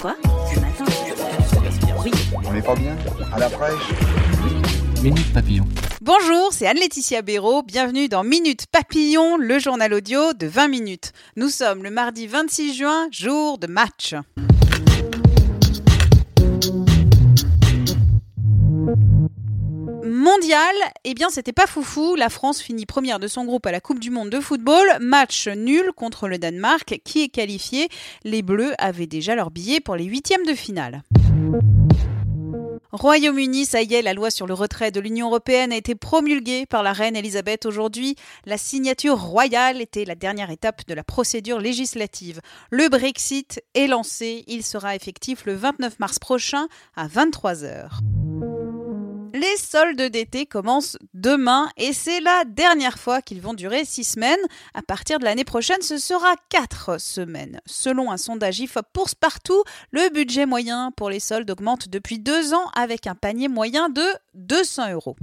Quoi Ce matin Oui. On n'est pas bien À la fraîche Minute Papillon. Bonjour, c'est Anne-Laetitia Béraud. Bienvenue dans Minute Papillon, le journal audio de 20 minutes. Nous sommes le mardi 26 juin, jour de match. Eh bien c'était pas foufou, la France finit première de son groupe à la Coupe du Monde de football, match nul contre le Danemark qui est qualifié, les Bleus avaient déjà leur billet pour les huitièmes de finale. Royaume-Uni, ça y est, la loi sur le retrait de l'Union européenne a été promulguée par la reine Elisabeth aujourd'hui. La signature royale était la dernière étape de la procédure législative. Le Brexit est lancé, il sera effectif le 29 mars prochain à 23h. Les soldes d'été commencent demain et c'est la dernière fois qu'ils vont durer six semaines. À partir de l'année prochaine, ce sera quatre semaines. Selon un sondage IFOP Bourse Partout, le budget moyen pour les soldes augmente depuis deux ans avec un panier moyen de 200 euros.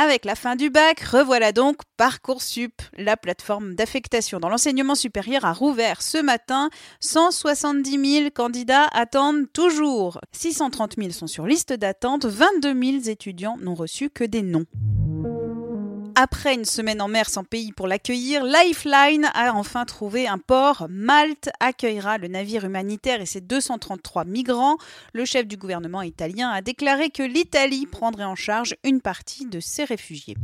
Avec la fin du bac, revoilà donc Parcoursup. La plateforme d'affectation dans l'enseignement supérieur a rouvert ce matin. 170 000 candidats attendent toujours. 630 000 sont sur liste d'attente. 22 000 étudiants n'ont reçu que des noms. Après une semaine en mer sans pays pour l'accueillir, Lifeline a enfin trouvé un port. Malte accueillera le navire humanitaire et ses 233 migrants. Le chef du gouvernement italien a déclaré que l'Italie prendrait en charge une partie de ces réfugiés.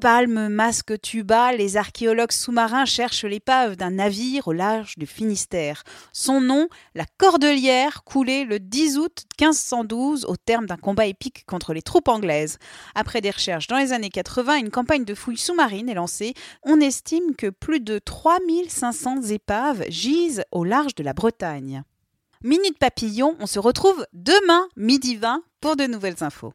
Palme, masque, tuba, les archéologues sous-marins cherchent l'épave d'un navire au large du Finistère. Son nom, la Cordelière, coulé le 10 août 1512 au terme d'un combat épique contre les troupes anglaises. Après des recherches dans les années 80, une campagne de fouilles sous-marines est lancée. On estime que plus de 3500 épaves gisent au large de la Bretagne. Minute Papillon, on se retrouve demain midi 20 pour de nouvelles infos.